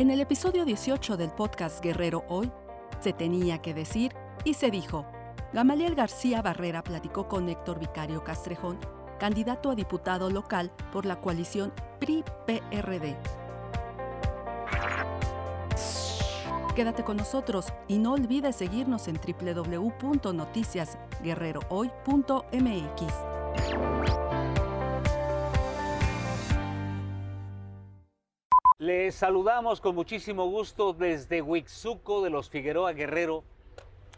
En el episodio 18 del podcast Guerrero Hoy, se tenía que decir y se dijo. Gamaliel García Barrera platicó con Héctor Vicario Castrejón, candidato a diputado local por la coalición PRI-PRD. Quédate con nosotros y no olvides seguirnos en www.noticiasguerrerohoy.mx. Les saludamos con muchísimo gusto desde Huixuco de los Figueroa Guerrero,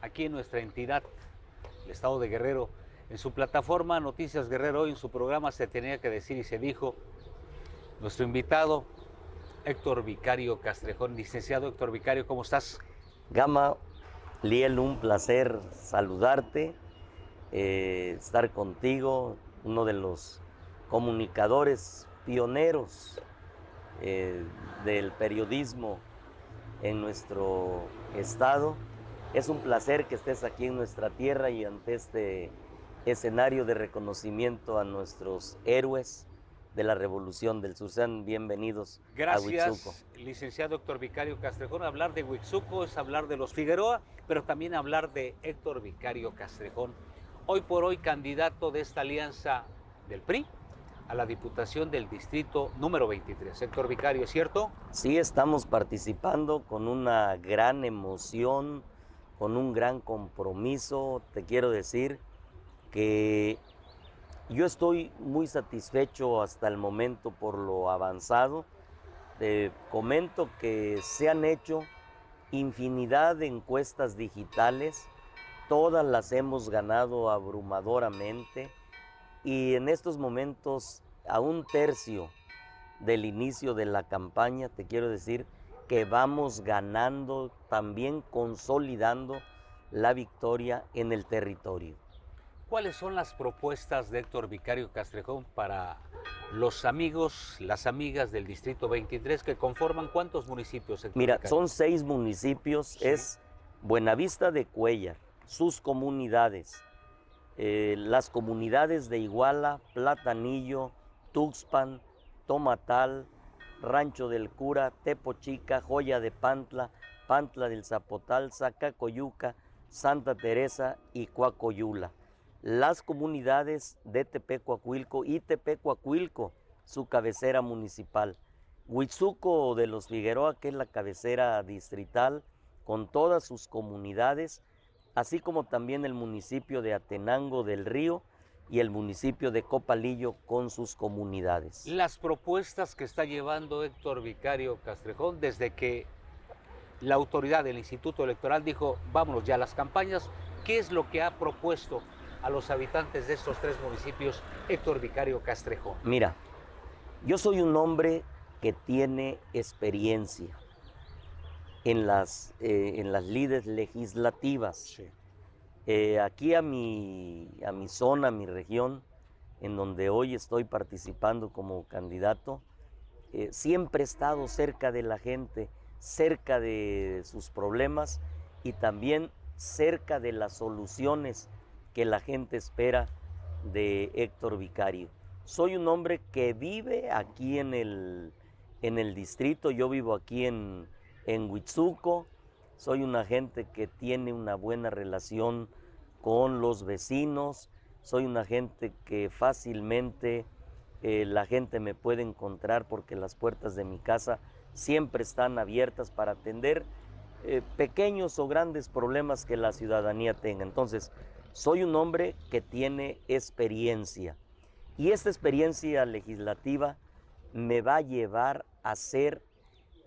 aquí en nuestra entidad, el estado de Guerrero. En su plataforma Noticias Guerrero, hoy en su programa Se tenía que decir y se dijo, nuestro invitado, Héctor Vicario Castrejón. Licenciado Héctor Vicario, ¿cómo estás? Gama, Liel, un placer saludarte, eh, estar contigo, uno de los comunicadores pioneros eh, del periodismo en nuestro estado. Es un placer que estés aquí en nuestra tierra y ante este escenario de reconocimiento a nuestros héroes de la Revolución del Sur. Sean bienvenidos Gracias, a Huitzuco. licenciado Héctor Vicario Castrejón. Hablar de Huitzuco es hablar de los Figueroa, pero también hablar de Héctor Vicario Castrejón. Hoy por hoy candidato de esta alianza del PRI a la Diputación del Distrito número 23. Héctor Vicario, ¿es cierto? Sí, estamos participando con una gran emoción, con un gran compromiso. Te quiero decir que yo estoy muy satisfecho hasta el momento por lo avanzado. Te comento que se han hecho infinidad de encuestas digitales, todas las hemos ganado abrumadoramente y en estos momentos a un tercio del inicio de la campaña, te quiero decir que vamos ganando, también consolidando la victoria en el territorio. ¿Cuáles son las propuestas de Héctor Vicario Castrejón para los amigos, las amigas del Distrito 23 que conforman cuántos municipios? Héctor Mira, Vicario? son seis municipios, Sí. es Buenavista de Cuellar, sus comunidades, eh, las comunidades de Iguala, Platanillo, Tuxpan, Tomatal, Rancho del Cura, Tepochica, Joya de Pantla, Pantla del Zapotal, Zacacoyuca, Santa Teresa y Coacoyula. Las comunidades de Tepecuacuilco y Tepecuacuilco, su cabecera municipal. Huitzuco de los Figueroa, que es la cabecera distrital, con todas sus comunidades, así como también el municipio de Atenango del Río y el municipio de Copalillo con sus comunidades. Las propuestas que está llevando Héctor Vicario Castrejón desde que la autoridad del Instituto Electoral dijo, vámonos ya a las campañas, ¿qué es lo que ha propuesto a los habitantes de estos tres municipios Héctor Vicario Castrejón? Mira, yo soy un hombre que tiene experiencia en las, eh, en las lides legislativas. Eh, aquí a mi, a mi zona, a mi región, en donde hoy estoy participando como candidato, eh, siempre he estado cerca de la gente, cerca de sus problemas y también cerca de las soluciones que la gente espera de Héctor Vicario. Soy un hombre que vive aquí en el, en el distrito, yo vivo aquí en, en Huitzuco, soy una gente que tiene una buena relación con los vecinos, soy una gente que fácilmente eh, la gente me puede encontrar porque las puertas de mi casa siempre están abiertas para atender eh, pequeños o grandes problemas que la ciudadanía tenga. Entonces, soy un hombre que tiene experiencia y esta experiencia legislativa me va a llevar a ser,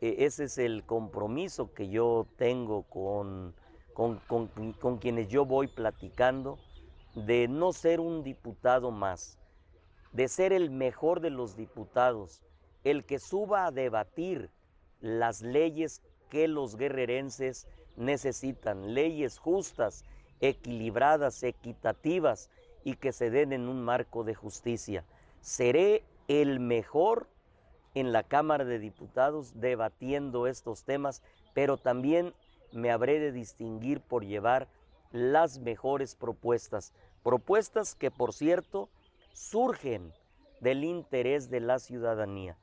ese es el compromiso que yo tengo con, con, con, con quienes yo voy platicando, de no ser un diputado más, de ser el mejor de los diputados, el que suba a debatir las leyes que los guerrerenses necesitan, leyes justas, equilibradas, equitativas y que se den en un marco de justicia. Seré el mejor en la Cámara de Diputados debatiendo estos temas, pero también me habré de distinguir por llevar las mejores propuestas, propuestas que por cierto surgen del interés de la ciudadanía.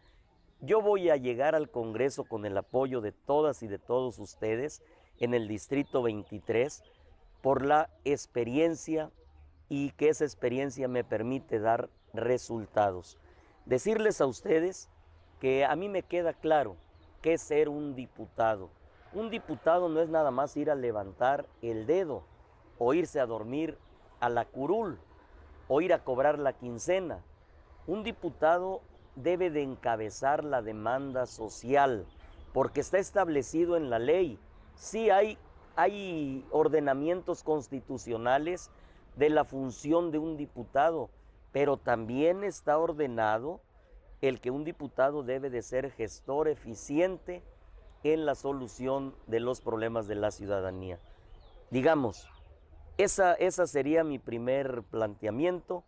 Yo voy a llegar al Congreso con el apoyo de todas y de todos ustedes en el Distrito 23 por la experiencia y que esa experiencia me permite dar resultados. Decirles a ustedes que a mí me queda claro es ser un diputado. Un diputado no es nada más ir a levantar el dedo o irse a dormir a la curul o ir a cobrar la quincena. Un diputado debe de encabezar la demanda social porque está establecido en la ley. Sí hay, hay ordenamientos constitucionales de la función de un diputado, pero también está ordenado el que un diputado debe de ser gestor eficiente en la solución de los problemas de la ciudadanía. Digamos, esa, esa sería mi primer planteamiento,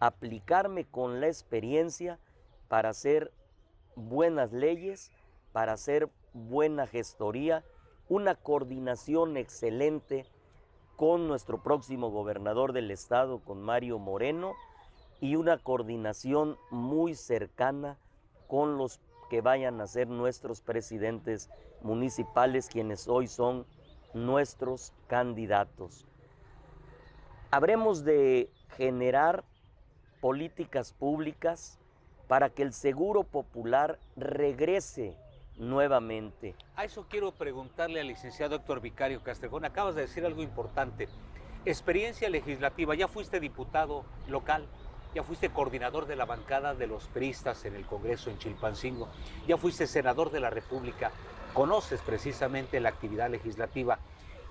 aplicarme con la experiencia para hacer buenas leyes, para hacer buena gestoría, una coordinación excelente con nuestro próximo gobernador del estado, con Mario Moreno, y una coordinación muy cercana con los que vayan a ser nuestros presidentes municipales, quienes hoy son nuestros candidatos. Habremos de generar políticas públicas para que el seguro popular regrese nuevamente. A eso quiero preguntarle al licenciado Héctor Vicario Castrejón. Acabas de decir algo importante. Experiencia legislativa, ya fuiste diputado local, ya fuiste coordinador de la bancada de los peristas en el Congreso en Chilpancingo, ya fuiste senador de la República, conoces precisamente la actividad legislativa.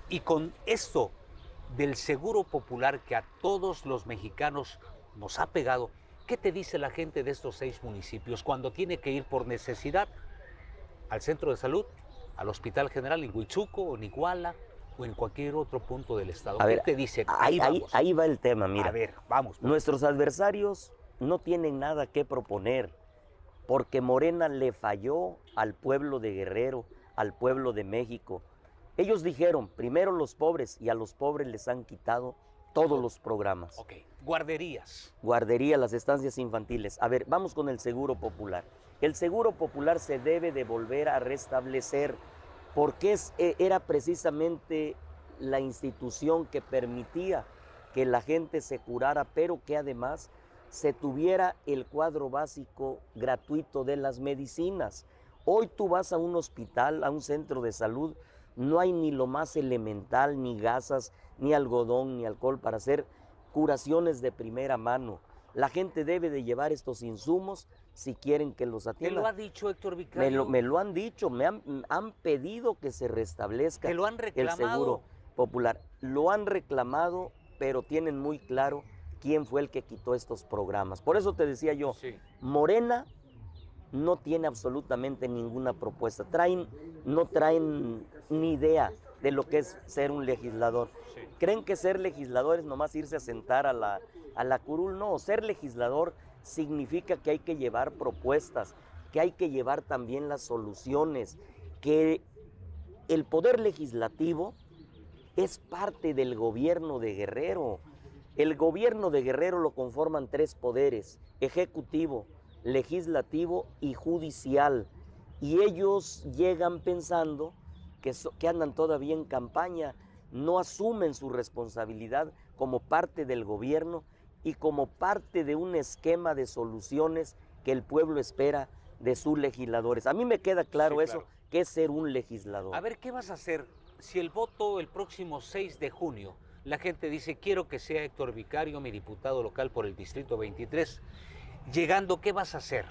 Y con esto del seguro popular que a todos los mexicanos nos ha pegado, ¿qué te dice la gente de estos seis municipios cuando tiene que ir por necesidad al centro de salud, al Hospital General en Huichuco en Iguala o en cualquier otro punto del estado. A ¿Qué ver, te dice? Ahí, ahí, ahí va el tema, mira. A ver, vamos. pues. Nuestros adversarios no tienen nada que proponer porque Morena le falló al pueblo de Guerrero, al pueblo de México. Ellos dijeron, primero los pobres y a los pobres les han quitado todos los programas. Ok, guarderías. Guardería, las estancias infantiles. A ver, vamos con el seguro popular. El seguro popular se debe de volver a restablecer porque eh, era precisamente la institución que permitía que la gente se curara, pero que además se tuviera el cuadro básico gratuito de las medicinas. Hoy tú vas a un hospital, a un centro de salud, no hay ni lo más elemental, ni gasas, ni algodón, ni alcohol para hacer curaciones de primera mano. La gente debe de llevar estos insumos si quieren que los ¿Te atiendan. lo ha dicho Héctor Me Vicario? lo, me lo han dicho, me han, han pedido que se restablezca ¿Te lo han el seguro popular. Lo han reclamado, pero tienen muy claro quién fue el que quitó estos programas. Por eso te decía yo, Sí. Morena no tiene absolutamente ninguna propuesta. Traen, no traen ni idea de lo que es ser un legislador. Sí. Creen que ser legislador es nomás irse a sentar a la, a la curul. No, ser legislador significa que hay que llevar propuestas, que hay que llevar también las soluciones, que el poder legislativo es parte del gobierno de Guerrero. El gobierno de Guerrero lo conforman tres poderes, ejecutivo, legislativo y judicial. Y ellos llegan pensando que, andan todavía en campaña, no asumen su responsabilidad como parte del gobierno y como parte de un esquema de soluciones que el pueblo espera de sus legisladores. A mí me queda claro Sí, eso, claro. que es ser un legislador. A ver, ¿qué vas a hacer si el voto el próximo 6 de junio, la gente dice, quiero que sea Héctor Vicario mi diputado local por el Distrito 23? Llegando, ¿qué vas a hacer?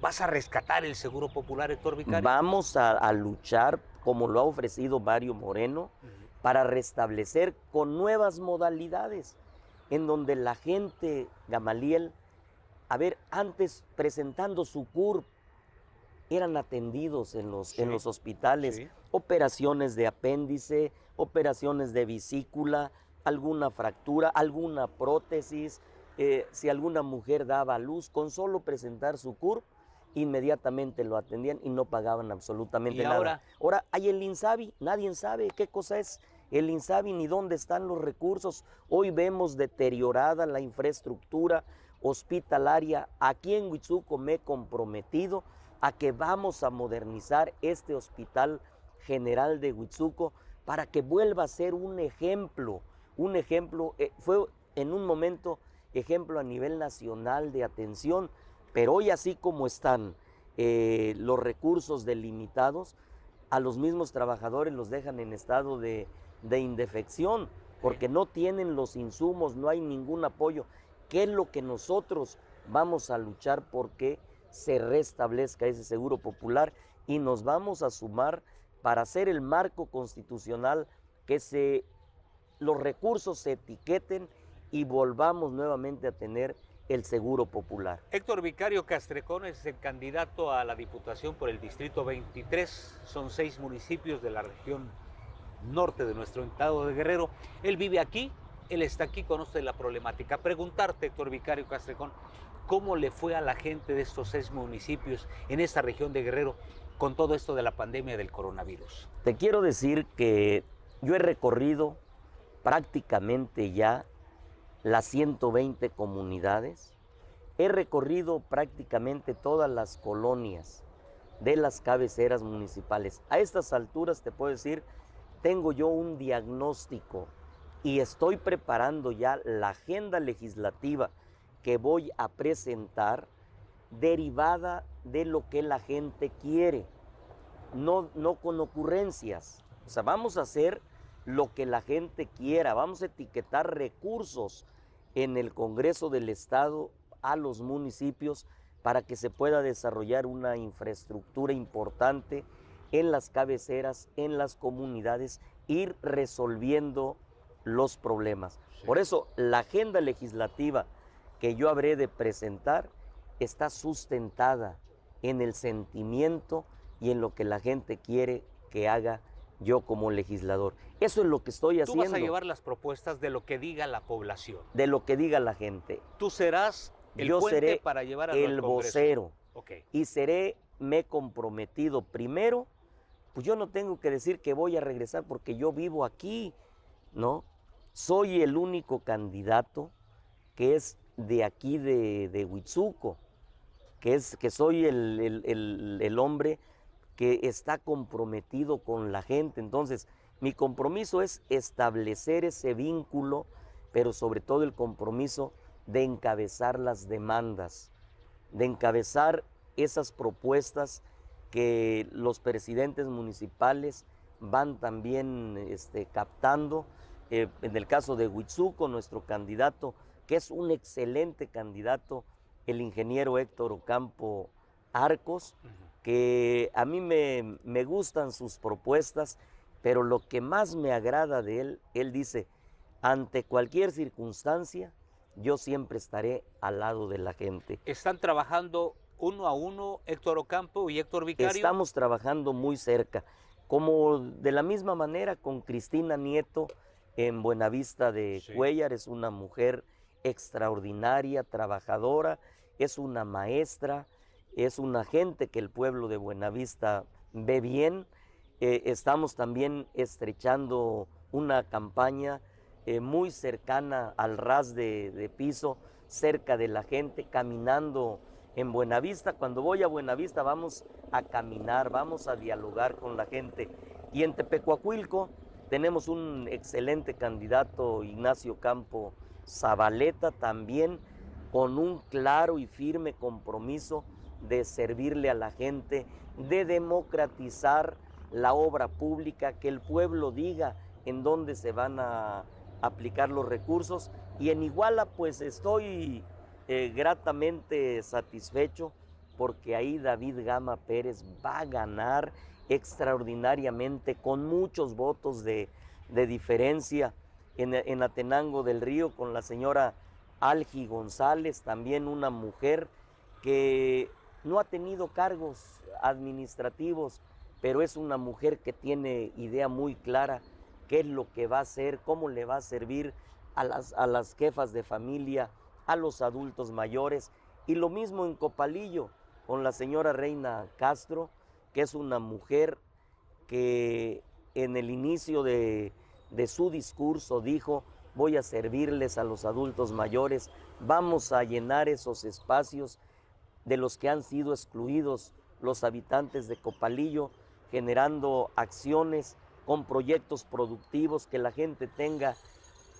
¿Vas a rescatar el Seguro Popular, Héctor Vicario? Vamos a, a luchar, como lo ha ofrecido Mario Moreno, para restablecer con nuevas modalidades, en donde la gente, Gamaliel, a ver, antes presentando su CURP, eran atendidos en los, en los hospitales, sí. operaciones de apéndice, operaciones de vesícula, alguna fractura, alguna prótesis, eh, si alguna mujer daba a luz, con solo presentar su CURP, inmediatamente lo atendían y no pagaban absolutamente ¿Y nada. ahora? Ahora hay el INSABI, nadie sabe qué cosa es el INSABI ni dónde están los recursos. Hoy vemos deteriorada la infraestructura hospitalaria. Aquí en Huitzuco me he comprometido a que vamos a modernizar este hospital general de Huitzuco para que vuelva a ser un ejemplo, un ejemplo, eh, fue en un momento ejemplo a nivel nacional de atención, pero hoy así como están eh, los recursos delimitados, a los mismos trabajadores los dejan en estado de, de indefección, porque no tienen los insumos, no hay ningún apoyo. ¿Qué es lo que nosotros vamos a luchar porque se restablezca ese seguro popular y nos vamos a sumar para hacer el marco constitucional que se, los recursos se etiqueten y volvamos nuevamente a tener el seguro popular. Héctor Vicario Castrecón es el candidato a la Diputación por el Distrito 23. Son seis municipios de la región norte de nuestro estado de Guerrero. Él vive aquí, él está aquí, conoce la problemática. Preguntarte, Héctor Vicario Castrecón, ¿cómo le fue a la gente de estos seis municipios en esta región de Guerrero con todo esto de la pandemia del coronavirus? Te quiero decir que yo he recorrido prácticamente ya las 120 comunidades, he recorrido prácticamente todas las colonias de las cabeceras municipales. A estas alturas te puedo decir, tengo yo un diagnóstico y estoy preparando ya la agenda legislativa que voy a presentar derivada de lo que la gente quiere, no, no con ocurrencias. O sea, vamos a hacer lo que la gente quiera, vamos a etiquetar recursos en el Congreso del Estado a los municipios para que se pueda desarrollar una infraestructura importante en las cabeceras, en las comunidades, ir resolviendo los problemas. Por eso la agenda legislativa que yo habré de presentar está sustentada en el sentimiento y en lo que la gente quiere que haga yo como legislador. Eso es lo que estoy haciendo. Tú vas a llevar las propuestas de lo que diga la población. De lo que diga la gente. Tú serás el yo seré para llevar el vocero. Y seré, me he comprometido primero, pues yo no tengo que decir que voy a regresar porque yo vivo aquí, ¿no? Soy el único candidato que es de aquí de, de Huitzuco que, es, que soy el, hombre que está comprometido con la gente. Entonces, mi compromiso es establecer ese vínculo, pero sobre todo el compromiso de encabezar las demandas, de encabezar esas propuestas que los presidentes municipales van también este, captando. Eh, en el caso de Huitzuco, nuestro candidato, que es un excelente candidato el ingeniero Héctor Ocampo Arcos, que a mí me, me gustan sus propuestas, pero lo que más me agrada de él, él dice, ante cualquier circunstancia, yo siempre estaré al lado de la gente. ¿Están trabajando uno a uno Héctor Ocampo y Héctor Vicario? Estamos trabajando muy cerca, como de la misma manera con Cristina Nieto en Buenavista de Cuellar, es una mujer extraordinaria, trabajadora, es una maestra, es una gente que el pueblo de Buenavista ve bien. Eh, estamos también estrechando una campaña eh, muy cercana al ras de, de, piso, cerca de la gente, caminando en Buenavista. Cuando voy a Buenavista vamos a caminar, vamos a dialogar con la gente. Y en Tepecuacuilco tenemos un excelente candidato, Ignacio Campo Zabaleta también con un claro y firme compromiso de servirle a la gente, de democratizar la obra pública, que el pueblo diga en dónde se van a aplicar los recursos. Y en Iguala pues estoy eh, gratamente satisfecho porque ahí David Gama Pérez va a ganar extraordinariamente con muchos votos de, de diferencia en, Atenango del Río con la señora Algi González, también una mujer que no ha tenido cargos administrativos, pero es una mujer que tiene idea muy clara qué es lo que va a hacer, cómo le va a servir a las, a las jefas de familia, a los adultos mayores. Y lo mismo en Copalillo, con la señora Reina Castro, que es una mujer que en el inicio de, de su discurso dijo, voy a servirles a los adultos mayores, vamos a llenar esos espacios de los que han sido excluidos los habitantes de Copalillo, generando acciones con proyectos productivos, que la gente tenga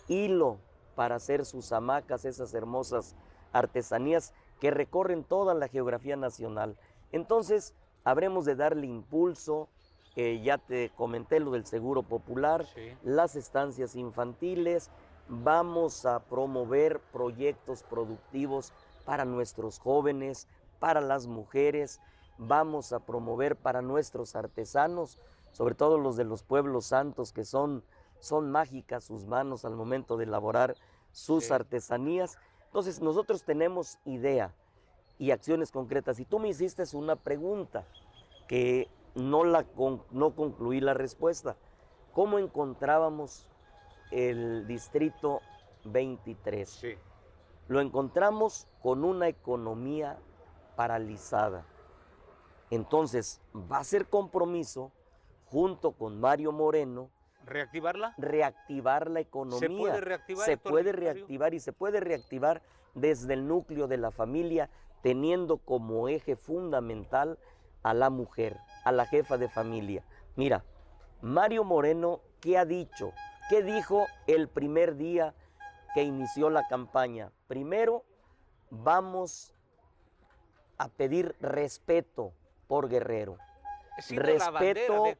hilo para hacer sus hamacas, esas hermosas artesanías que recorren toda la geografía nacional. Entonces, habremos de darle impulso, eh, ya te comenté lo del seguro popular, las estancias infantiles, vamos a promover proyectos productivos para nuestros jóvenes, para las mujeres, vamos a promover para nuestros artesanos, sobre todo los de los pueblos santos que son, son mágicas sus manos al momento de elaborar sus artesanías. Entonces nosotros tenemos idea y acciones concretas. Y tú me hiciste una pregunta que no, la no concluí la respuesta. ¿Cómo encontrábamos el distrito 23? Sí. Lo encontramos con una economía paralizada. Entonces, va a ser compromiso junto con Mario Moreno. ¿Reactivarla? Reactivar la economía. ¿Se puede reactivar? Se puede reactivar y se puede reactivar desde el núcleo de la familia, teniendo como eje fundamental a la mujer, a la jefa de familia. Mira, Mario Moreno, ¿qué ha dicho? ¿Qué dijo el primer día que inició la campaña? Primero, vamos a pedir respeto por Guerrero. respeto eh,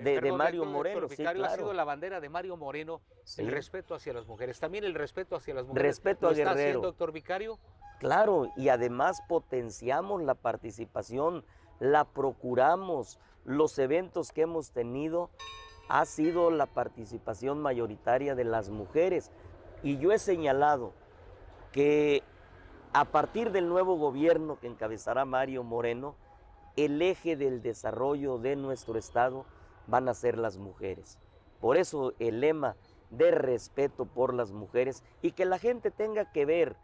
de, Mario Moreno. sí, claro. Ha sido la bandera de Mario Moreno el respeto hacia las mujeres. También el respeto hacia las mujeres. Respeto a está Guerrero. haciendo, doctor Vicario? Claro, y además potenciamos la participación, la procuramos. Los eventos que hemos tenido ha sido la participación mayoritaria de las mujeres. Y yo he señalado que a partir del nuevo gobierno que encabezará Mario Moreno, el eje del desarrollo de nuestro Estado van a ser las mujeres. Por eso el lema de respeto por las mujeres y que la gente tenga que ver,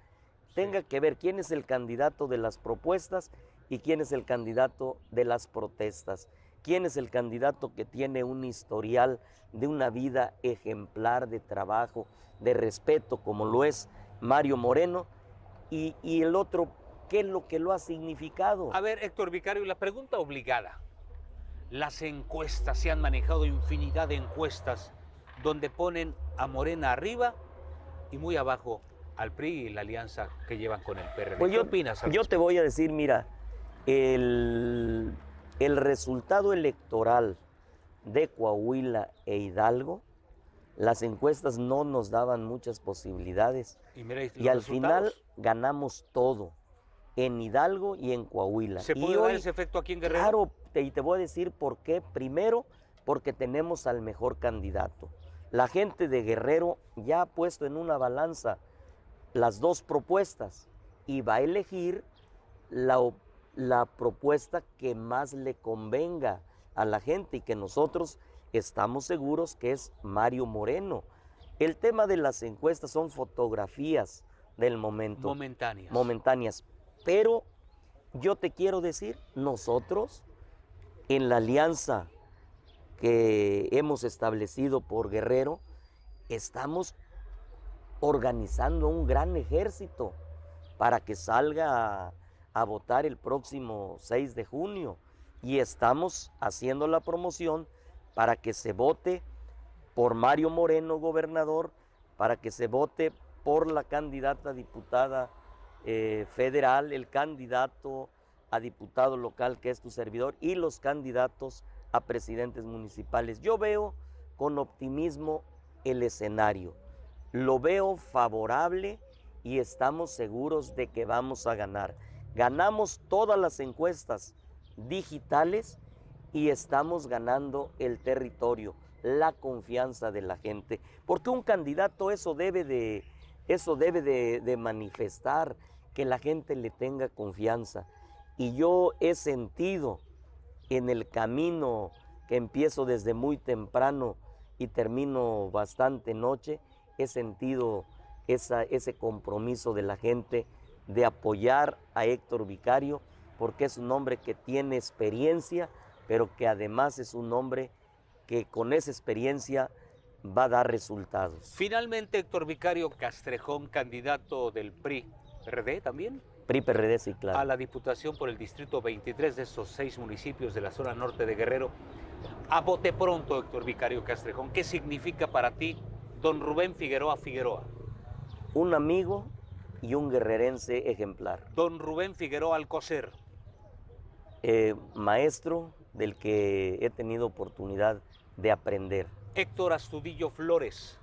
tenga que ver quién es el candidato de las propuestas y quién es el candidato de las protestas, quién es el candidato que tiene un historial de una vida ejemplar de trabajo, de respeto, como lo es Mario Moreno, y, y el otro qué es lo que lo ha significado. A ver, Héctor Vicario, la pregunta obligada. Las encuestas, se han manejado infinidad de encuestas donde ponen a Morena arriba y muy abajo al PRI y la alianza que llevan con el PRD. Pues ¿Qué yo, opinas? Yo te voy a decir, mira, el, el resultado electoral de Coahuila e Hidalgo, las encuestas no nos daban muchas posibilidades. Y, al final ganamos todo en Hidalgo y en Coahuila. ¿Se puede dar ese efecto aquí en Guerrero? Claro, y te voy a decir por qué. Primero, porque tenemos al mejor candidato. La gente de Guerrero ya ha puesto en una balanza las dos propuestas y va a elegir la, la propuesta que más le convenga a la gente y que nosotros estamos seguros que es Mario Moreno. El tema de las encuestas son fotografías del momento. Momentáneas. Momentáneas. Pero yo te quiero decir, nosotros en la alianza que hemos establecido por Guerrero, estamos organizando un gran ejército para que salga a, votar el próximo 6 de junio y estamos haciendo la promoción para que se vote por Mario Moreno, gobernador, para que se vote por la candidata diputada eh, federal, el candidato a diputado local que es tu servidor y los candidatos a presidentes municipales. Yo veo con optimismo el escenario, lo veo favorable y estamos seguros de que vamos a ganar. Ganamos todas las encuestas digitales y estamos ganando el territorio, la confianza de la gente, porque un candidato eso debe de, eso debe de manifestar, que la gente le tenga confianza. Y yo he sentido en el camino que empiezo desde muy temprano y termino bastante noche, he sentido esa, ese compromiso de la gente de apoyar a Héctor Vicario, porque es un hombre que tiene experiencia, pero que además es un hombre que con esa experiencia va a dar resultados. Finalmente, Héctor Vicario Castrejón, candidato del PRI, ¿PRD también? PRI, PRD, sí, claro. a la Diputación por el Distrito 23 de estos seis municipios de la zona norte de Guerrero. A bote pronto, Héctor Vicario Castrejón, ¿qué significa para ti don Rubén Figueroa Figueroa? Un amigo y un guerrerense ejemplar. Don Rubén Figueroa Alcocer, Eh, maestro del que he tenido oportunidad de aprender. Héctor Astudillo Flores,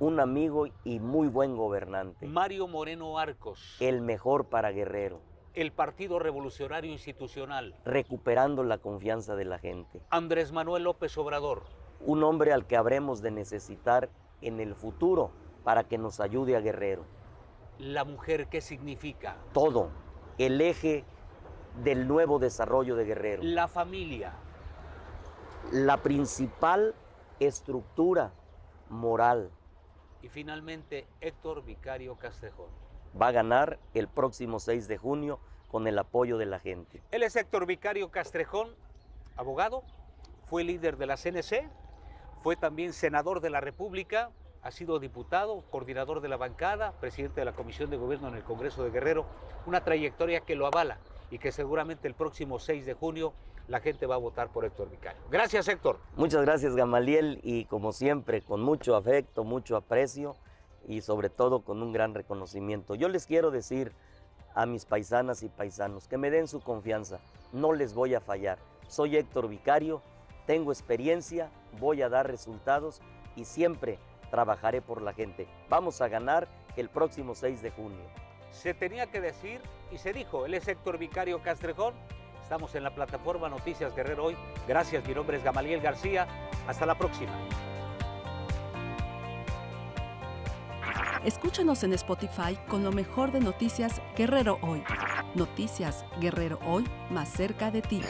Un amigo y muy buen gobernante. Mario Moreno Arcos, El mejor para Guerrero, el Partido Revolucionario Institucional, recuperando la confianza de la gente. Andrés Manuel López Obrador, Un hombre al que habremos de necesitar en el futuro para que nos ayude a Guerrero. La mujer, ¿qué significa? Todo, el eje del nuevo desarrollo de Guerrero. La familia, La principal estructura moral y finalmente Héctor Vicario Castrejón. va a ganar el próximo 6 de junio con el apoyo de la gente. Él es Héctor Vicario Castrejón, abogado, fue líder de la CNC, fue también senador de la República, ha sido diputado, coordinador de la bancada, presidente de la Comisión de Gobierno en el Congreso de Guerrero, una trayectoria que lo avala y que seguramente el próximo 6 de junio la gente va a votar por Héctor Vicario. Gracias Héctor. Muchas gracias Gamaliel y como siempre con mucho afecto, mucho aprecio y sobre todo con un gran reconocimiento. Yo les quiero decir a mis paisanas y paisanos que me den su confianza, no les voy a fallar. Soy Héctor Vicario, tengo experiencia, voy a dar resultados y siempre trabajaré por la gente. Vamos a ganar el próximo 6 de junio. Se tenía que decir y se dijo, él es Héctor Vicario Castrejón. Estamos en la plataforma Noticias Guerrero hoy. Gracias, mi nombre es Gamaliel García. Hasta la próxima. Escúchanos en Spotify con lo mejor de Noticias Guerrero Hoy. Noticias Guerrero Hoy, más cerca de ti.